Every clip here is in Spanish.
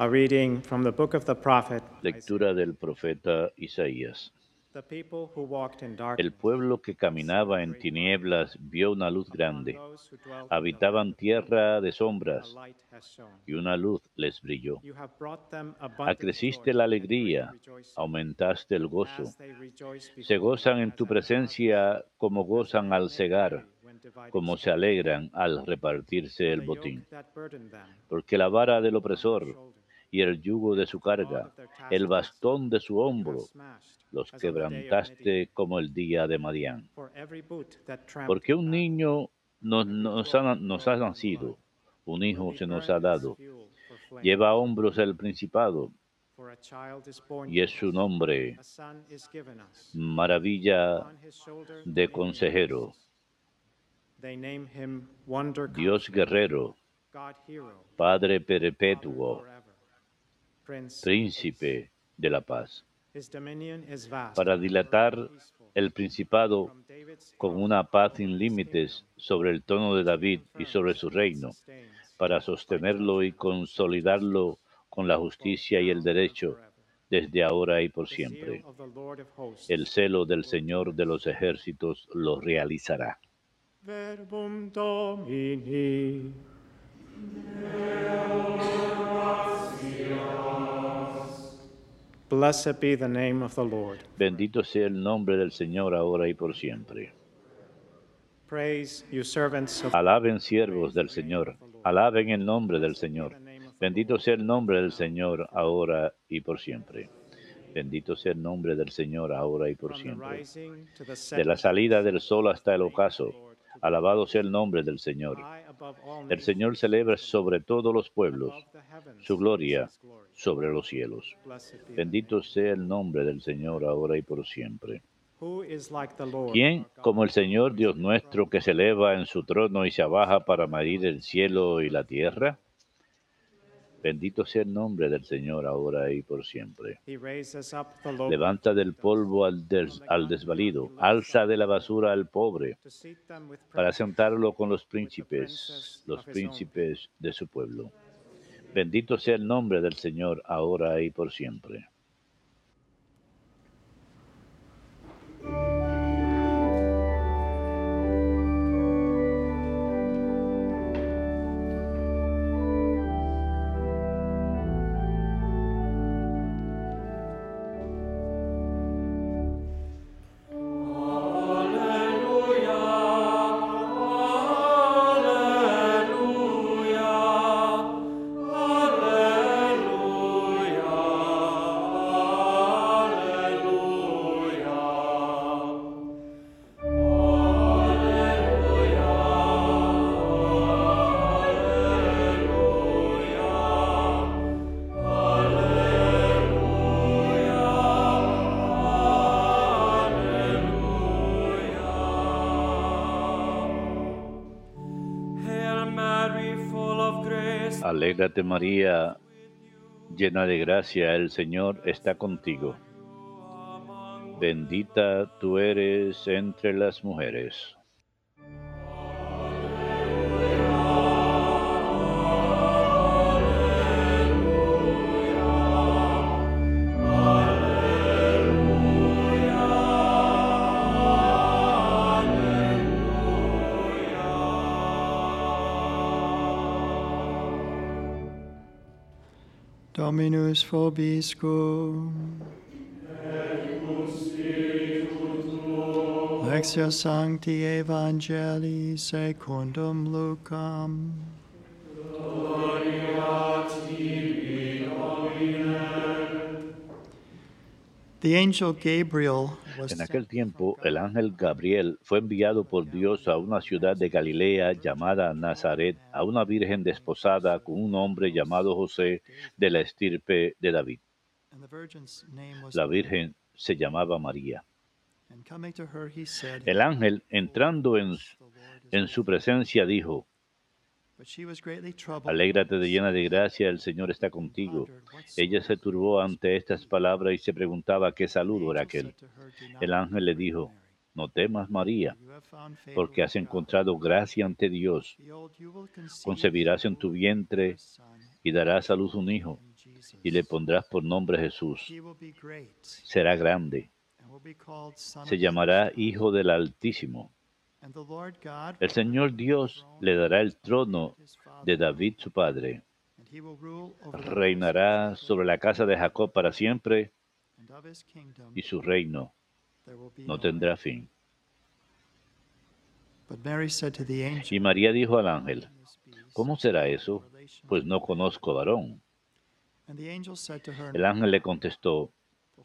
A reading from the book of the prophet Lectura del profeta Isaías. El pueblo que caminaba en tinieblas vio una luz grande. Habitaban tierra de sombras y una luz les brilló. Acreciste la alegría, aumentaste el gozo. Se gozan en tu presencia como gozan al cegar, como se alegran al repartirse el botín. Porque la vara del opresor y el yugo de su carga, el bastón de su hombro, los quebrantaste como el día de Madián. Porque un niño nos, ha, nacido, un hijo se nos ha dado. Lleva hombros el principado y es su nombre, maravilla de consejero, Dios guerrero, Padre perpetuo, príncipe de la paz, para dilatar el principado con una paz sin límites sobre el trono de David y sobre su reino, para sostenerlo y consolidarlo con la justicia y el derecho desde ahora y por siempre. El celo del Señor de los ejércitos lo realizará. Blessed be the name of the Lord. Bendito sea el nombre del Señor ahora y por siempre. Praise you servants of Alaben siervos del Señor, alaben el nombre del Señor. Bendito sea el nombre del Señor ahora y por siempre. Bendito sea el nombre del Señor ahora y por siempre. De la salida del sol hasta el ocaso, alabado sea el nombre del Señor. El Señor celebra sobre todos los pueblos su gloria sobre los cielos. Bendito sea el nombre del Señor ahora y por siempre. ¿Quién como el Señor Dios nuestro que se eleva en su trono y se abaja para medir el cielo y la tierra? Bendito sea el nombre del Señor ahora y por siempre. Levanta del polvo al, des- al desvalido, alza de la basura al pobre, para sentarlo con los príncipes, los príncipes de su pueblo. Bendito sea el nombre del Señor ahora y por siempre. María, llena de gracia, el Señor está contigo. Bendita tú eres entre las mujeres. Dominus vobiscum. Lectio Sancti Evangelii secundum Lucam. The angel En aquel tiempo, el ángel Gabriel fue enviado por Dios a una ciudad de Galilea llamada Nazaret, a una virgen desposada con un hombre llamado José de la estirpe de David. La virgen se llamaba María. El ángel, entrando en, "The Lord is en su presencia, dijo, Alégrate de llena de gracia, el Señor está contigo. Ella se turbó ante estas palabras y se preguntaba qué saludo era aquel. El ángel le dijo, No temas, María, porque has encontrado gracia ante Dios. Concebirás en tu vientre y darás a luz un hijo, y le pondrás por nombre Jesús. Será grande, se llamará. Hijo del Altísimo. El Señor Dios le dará el trono de David su padre. Reinará sobre la casa de Jacob para siempre y su reino no tendrá end. fin. Y María dijo al "How ángel, ¿cómo será eso? Pues no man?" conozco varón. El ángel le contestó,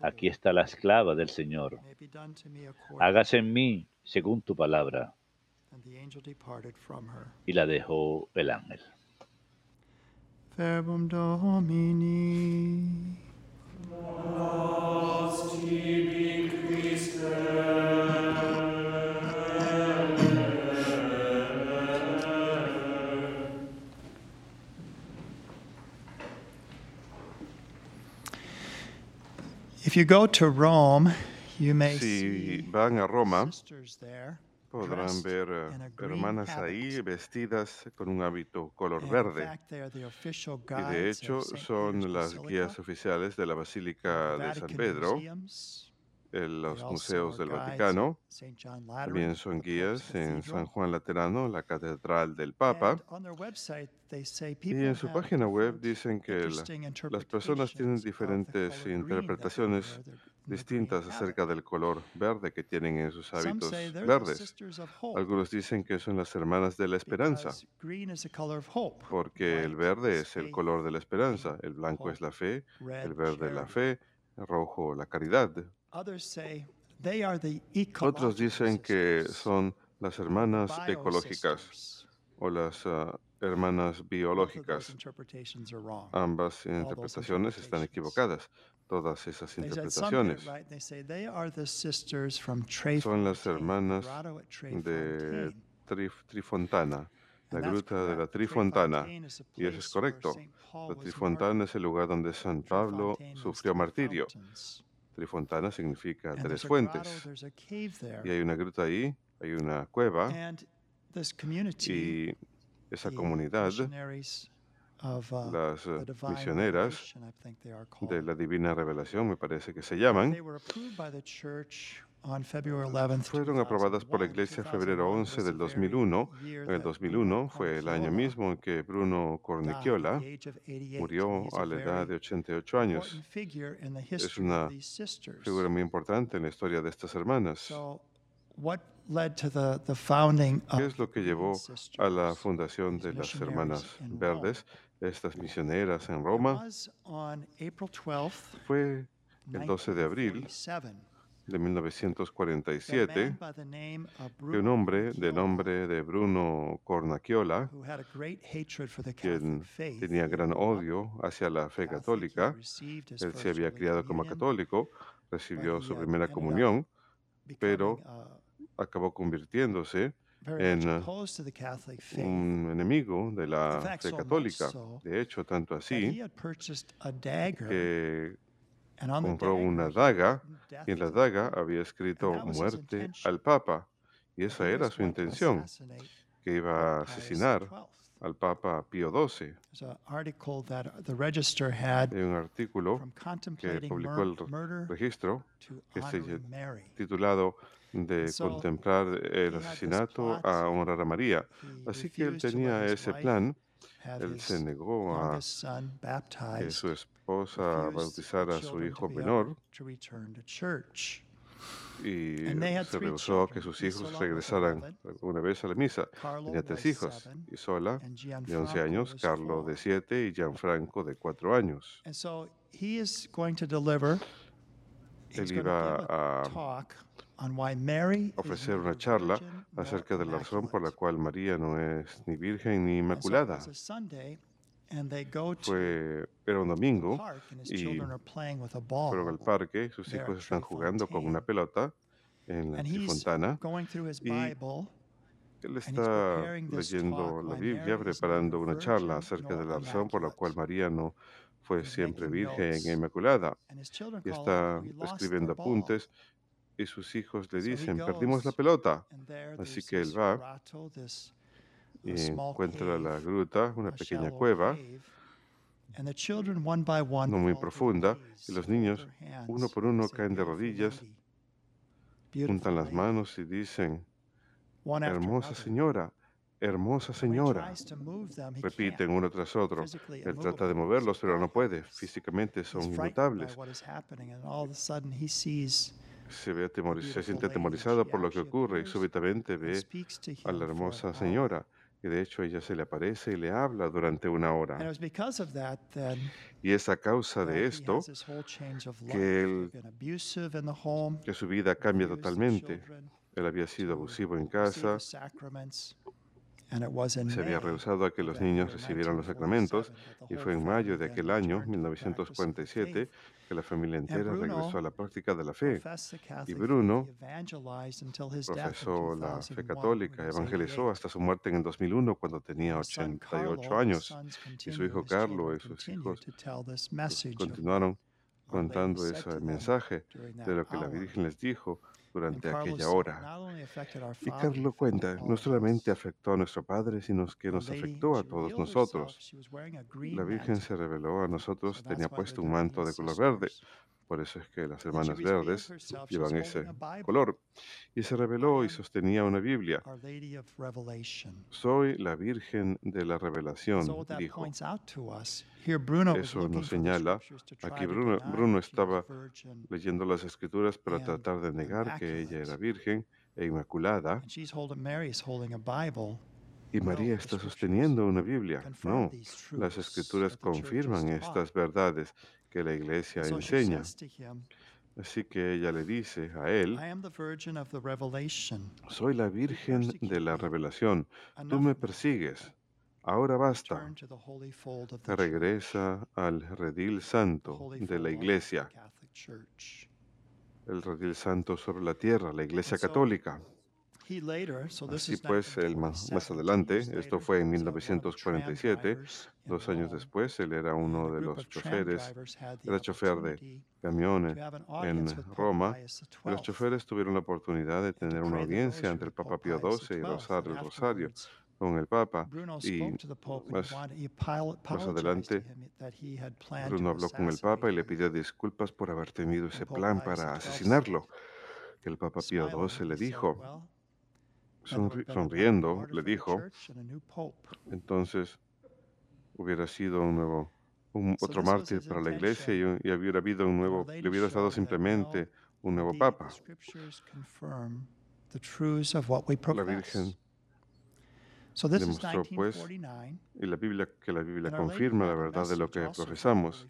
aquí está la esclava del Señor, hágase en mí según tu palabra. And the angel departed from her. Y la dejó el ángel. Verbum Domini. If you go to Rome, you may Si see van a Roma, podrán ver eh, hermanas ahí vestidas con un hábito color verde. Y de guides hecho son las guías oficiales de la Basílica de San Pedro, Museums. En They los museos del Vaticano. También son guías en. San Juan Laterano, la Catedral del Papa. Y en su página web dicen que la- las personas tienen diferentes interpretaciones distintas acerca del color verde que tienen en sus hábitos verdes. Algunos dicen que son las hermanas de la esperanza. porque el verde es el color de la esperanza, el blanco es la fe, el verde la fe, el rojo la caridad. Others say they are the Otros dicen que son las hermanas ecológicas o las ah, hermanas biológicas. interpretations are wrong. Ambas interpretaciones están equivocadas. Todas esas interpretaciones right. They say they are the sisters from Tre son las hermanas de. Trif- Trifontana, la gruta de la Trifontana. Y eso es place where correcto. La Trifontana es el lugar donde San Pablo sufrió martirio. Trifontana significa tres fuentes. Y hay una gruta ahí, hay una cueva. Y esa comunidad, uh, las divine misioneras de la divina revelación, me parece que se llaman, They were approved by the church on February 11th, fueron aprobadas por la 2001. Iglesia febrero 2001 11 was del the very 2001. year En el that 2001 Bruno fue el año mismo en que Bruno 88. murió a la edad de very 88 años. history una. Figura muy importante en la historia de estas hermanas. ¿Qué es lo que llevó a la fundación de las hermanas verdes, estas misioneras en Roma? was on April 12th, Fue el 12 de abril 1947, de that a 1947 man by the name of que un hombre de Cornicchiola, nombre de Bruno Cornacchiola, quien tenía gran up odio hacia la fe católica, él se había criado como católico, recibió su had primera comunión, pero uh, acabó convirtiéndose en uh, un enemigo de la fe católica. De hecho, tanto así had purchased a dagger, que compró una daga y en la daga había escrito muerte al Papa. Y esa era su intención, que iba a asesinar al Papa Pío XII. There's an article that the Register had Hay un artículo que publicó el registro que se titulado de contemplar el asesinato a honrar a María. Así que él tenía ese plan, él se negó a que su esposa refused bautizara the a su hijo menor y se rehusó a que sus hijos regresaran 11, una vez a la misa. Tenía tres hijos, Isola de 11 Gianfranco años, Carlo de four. 7 y Gianfranco de 4 años. And so he is going to deliver, Él iba a a talk on why Mary is ofrecer una charla acerca de la razón por la cual María no es ni virgen ni inmaculada. Was a Sunday, And they go to fue, era un the domingo, park and his y children are playing with a ball. fueron al parque, sus hijos están jugando con una pelota en la fontana. going through his y Bible. Él está leyendo la Biblia, preparando una charla acerca de la razón por la cual María no fue siempre virgen e inmaculada. Y está out, "We lost escribiendo the ball." apuntes y sus hijos le dicen, perdimos la pelota. Así que él va Y small encuentra la gruta, una pequeña cueva, no muy profunda, y los niños, uno por uno, caen de "Beautiful rodillas, juntan las lady." manos y dicen, hermosa señora, hermosa señora. Repiten uno tras otro. Él trata de moverlos, pero no puede. Físicamente son inmutables. Se, ve atemoriz- se siente atemorizado por lo que ocurre y súbitamente ve a la hermosa señora. Y de hecho ella se le aparece y le habla durante una hora. Y es a causa de esto que él- que su vida cambia totalmente. Él había sido abusivo en casa, se había rehusado a que los niños recibieran los sacramentos 1947, that the y fue en mayo de aquel año, returned to the practice of the 1947, faith. que la familia entera regresó a la práctica de la fe. Catholic Bruno Profesó la fe 2001 católica, evangelizó 88. hasta su muerte en el 2001 cuando tenía His son 88 Carlo, his años. Y su hijo Carlo y sus hijos continuaron contando ese mensaje de lo que la. Virgen les dijo durante aquella hora. "Not only affected our Y father, Carlo it cuenta, no solamente us." afectó a nuestro Padre, sino que nos afectó a todos nosotros. La Virgen se reveló a So nosotros, tenía puesto un manto de color verde. Por eso es que las hermanas verdes llevan ese color. Y se reveló y sostenía una Biblia. Soy la Virgen de la Revelación, dijo. points out to us, here Bruno was Eso nos señala, aquí Bruno- Bruno estaba virgin, Leyendo las escrituras para tratar de negar que ella era virgen e inmaculada. and she's holding Mary's holding a Bible. Y No, María está sosteniendo una Biblia. No, las escrituras confirman estas verdades que la iglesia enseña. Así que ella le dice a él, soy la virgen de la revelación. Tú me persigues. Ahora basta. Regresa al redil santo de la iglesia. El redil santo sobre la tierra, la iglesia católica. Así pues, él más, 1947, más two adelante, esto fue en he was, uh, one of the tram 1947, drivers in dos años después, él era uno de los choferes, era chofer de camiones en Roma. Los choferes tuvieron la oportunidad de tener una audiencia entre el Papa Pío XII y and el rosario con el Papa. Y más- apologized adelante, Bruno habló con el Papa y le pidió disculpas por haber tenido ese plan para asesinarlo. El Papa Pío XII le dijo, sonri- sonriendo, le dijo, church and a new pope." entonces hubiera sido un nuevo, un, otro mártir para la iglesia y, y hubiera habido un nuevo, le hubiera dado simplemente un nuevo Papa. La. Virgen demostró, pues, 1949. y la Biblia, que la Biblia confirma la verdad de lo que profesamos.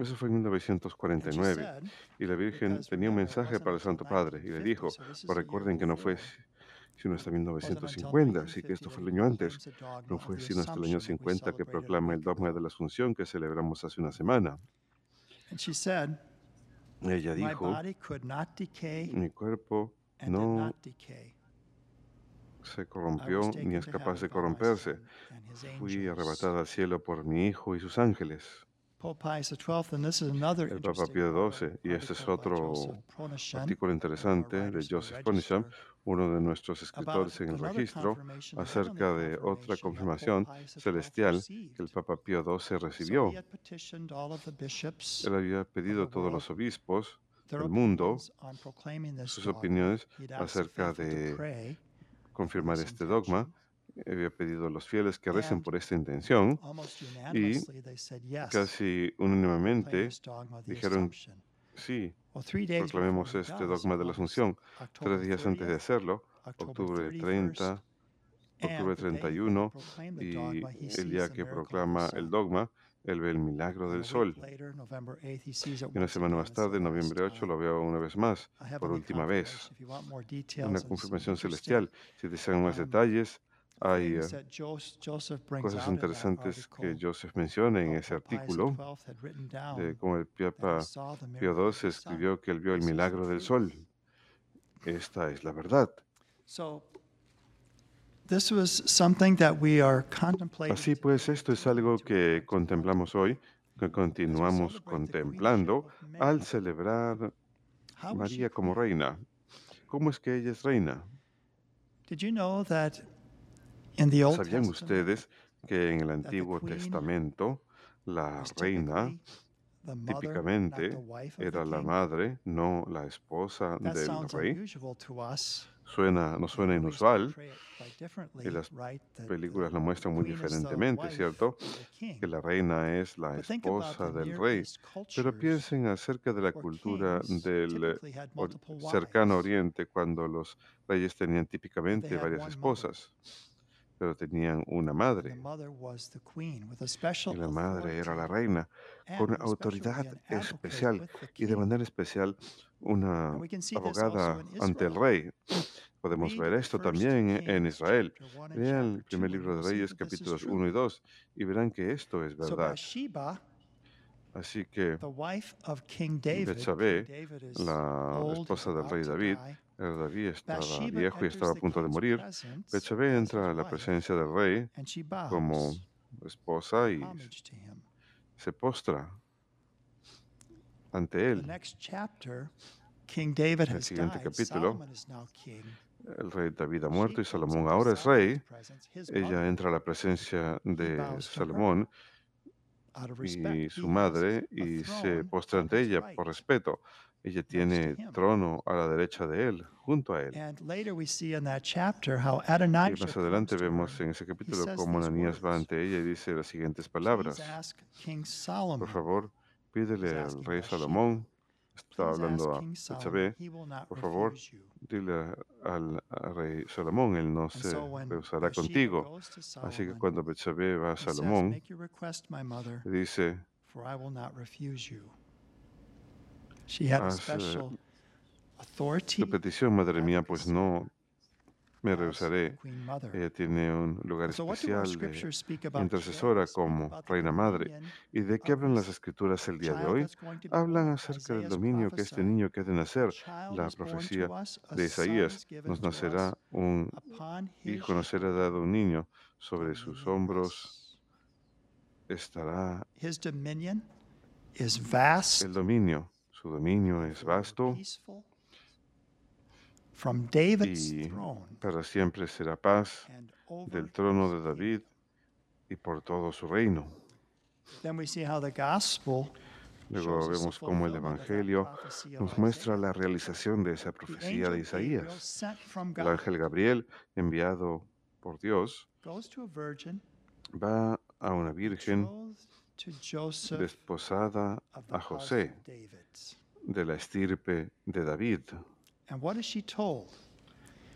Eso fue en And she 1949. said, Y la Virgen tenía un mensaje para el Santo Padre y le 1950, dijo, pues recuerden que no fue sino hasta Wasn't until 1950, así que 1950 esto fue el año antes. No fue sino hasta el año Assumption that we 50 que celebrated a proclama el dogma de la Asunción que celebramos hace una semana. Ella dijo, mi cuerpo no se corrompió ni es capaz de corromperse. Fui arrebatada al cielo por mi Hijo y sus ángeles. Pope Pius XII, and this is another El Papa interesting Pío XII, y este es otro artículo one of our interesante de writers in the Joseph Ponisham, uno de nuestros about escritores en el another registro, acerca de otra confirmación celestial received. que el Papa Pío XII recibió. he had petitioned all of the bishops Él había pedido a todos los obispos del mundo sus opiniones acerca de confirmar este dogma. Había pedido a los fieles que recen por esta intención. Yes. Casi unánimemente dijeron, sí, proclamemos este dogma de la Asunción. Tres días antes de 30th, hacerlo, octubre 31st, 30, and octubre the day that he 31, proclaimed the y el día que proclama el dogma, él ve el milagro del sol. week later, November 8th, he sees it Y una semana más tarde, last noviembre 8, time. lo veo una vez más, por última vez. Una confirmación celestial. Si desean más um, detalles Hay eh, cosas interesantes que Joseph menciona en ese artículo de cómo el Papa Pío XII escribió que él vio el milagro del sol. Esta es la verdad. So this was something that we are contemplating. Así pues, esto es algo que contemplamos hoy, que continuamos contemplando al celebrar María como reina. ¿Cómo es que ella es reina? ¿Sabían ustedes que en el Antiguo Testamento la reina típicamente era la madre, no la esposa del rey? Suena, no suena inusual. y las películas lo muestran muy diferentemente, ¿cierto? Que la reina es la esposa del rey. Pero piensen acerca de la cultura del cercano oriente, cuando los reyes tenían típicamente varias esposas, pero tenían una The madre. mother was the queen with a special Y la madre era la reina, con autoridad especial y de manera especial una abogada ante el rey. Podemos ver esto también en Israel. Vean el primer libro de Reyes, capítulos true. 1 y 2, y verán que esto es verdad. Así que the wife of King David, Betsabé, la esposa del rey David, David estaba viejo y estaba a punto de morir. Betsabé entra a la presencia del rey como esposa y se postra ante él. David el has siguiente capítulo. El rey David ha muerto y Salomón ahora es rey. Ella entra a la presencia de. Salomón y su madre y se postra ante ella por respeto. Ella tiene trono a la derecha de él, junto a él. And later we see in that chapter how Y más adelante vemos en ese capítulo cómo Ananías va ante ella y dice las siguientes palabras. Por favor, pídele al rey. Salomón, está hablando a. Betsabé, por favor, dile al rey Salomón, él no se rehusará contigo. Así que cuando Betsabé va a Salomón, dice, a Haz, special authority tu petición, madre mía, pues no me rehusaré. Ella tiene un lugar So what do our especial de scriptures speak about today? intercesora como reina madre. ¿Y de qué hablan las escrituras el día de hoy? Hablan acerca del dominio que este niño que ha de nacer. La profecía de Isaías nos nacerá un hijo, nos será dado un niño. Sobre sus hombros estará el dominio. Su dominio es vasto y para siempre será paz del trono de. David y por todo su reino. Then we see how the gospel Luego vemos cómo el Evangelio nos muestra la realización de esa profecía de Isaías. El ángel Gabriel, enviado por Dios, va a una virgen desposada a José de la estirpe de David.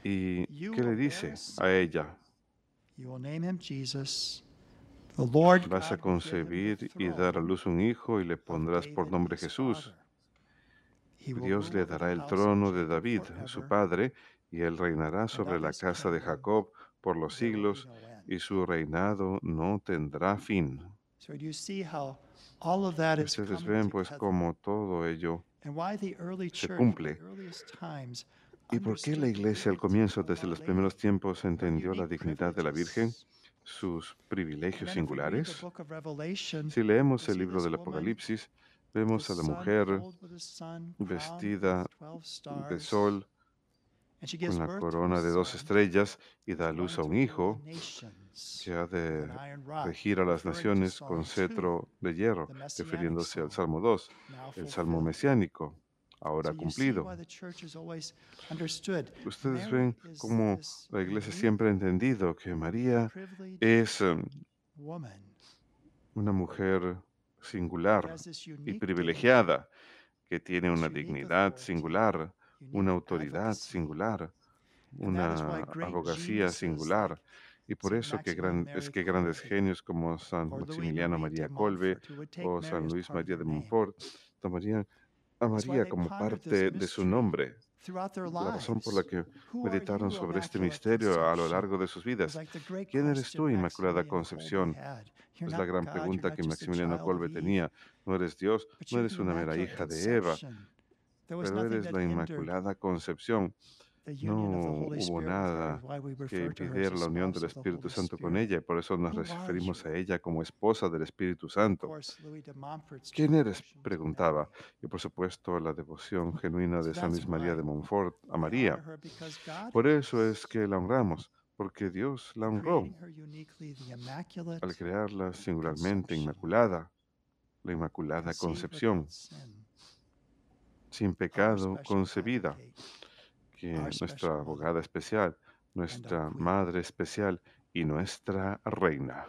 ¿Y qué le dice a ella? Vas a concebir y dar a luz un hijo y le pondrás por nombre Jesús. Dios le dará el trono de David, su padre, y él reinará sobre la casa de Jacob por los siglos, y su reinado no tendrá fin. Ustedes ven pues cómo todo ello se cumple. ¿Y por qué la iglesia al comienzo, desde los primeros tiempos, entendió la dignidad de la Virgen, sus privilegios singulares? Si leemos el libro del Apocalipsis, vemos a la mujer vestida with 12 de sol con la corona de dos estrellas y da luz a un hijo que ha de regir a las naciones con 2, cetro de hierro, refiriéndose al Salmo 2, now el Salmo mesiánico, ahora cumplido. Ustedes ven cómo la iglesia siempre ha entendido que María es woman. una mujer singular y privilegiada, que tiene una dignidad singular, una autoridad singular, una abogacía singular. Y por eso que, Maximilian gran, es que grandes genios como San Maximiliano María Colbe o San Luis María de. Montfort tomarían a María como parte de su nombre la razón por la que meditaron sobre este misterio a lo largo de sus vidas. ¿Quién eres tú, Inmaculada Concepción? Es la gran pregunta que Maximiliano Eve, tenía. No eres Dios, no eres una mera hija de Eva, pero eres la Inmaculada Concepción. No hubo nada que impidiera la unión del Espíritu Santo con ella, y por eso nos referimos a ella como esposa del Espíritu Santo. ¿Quién eres? preguntaba, y por supuesto la devoción genuina de San Luis María de Montfort a María. Por eso es que la honramos, porque Dios la honró al crearla singularmente inmaculada, la Inmaculada Concepción, sin, pecado concebida. Que our nuestra abogada especial, nuestra madre especial y nuestra reina.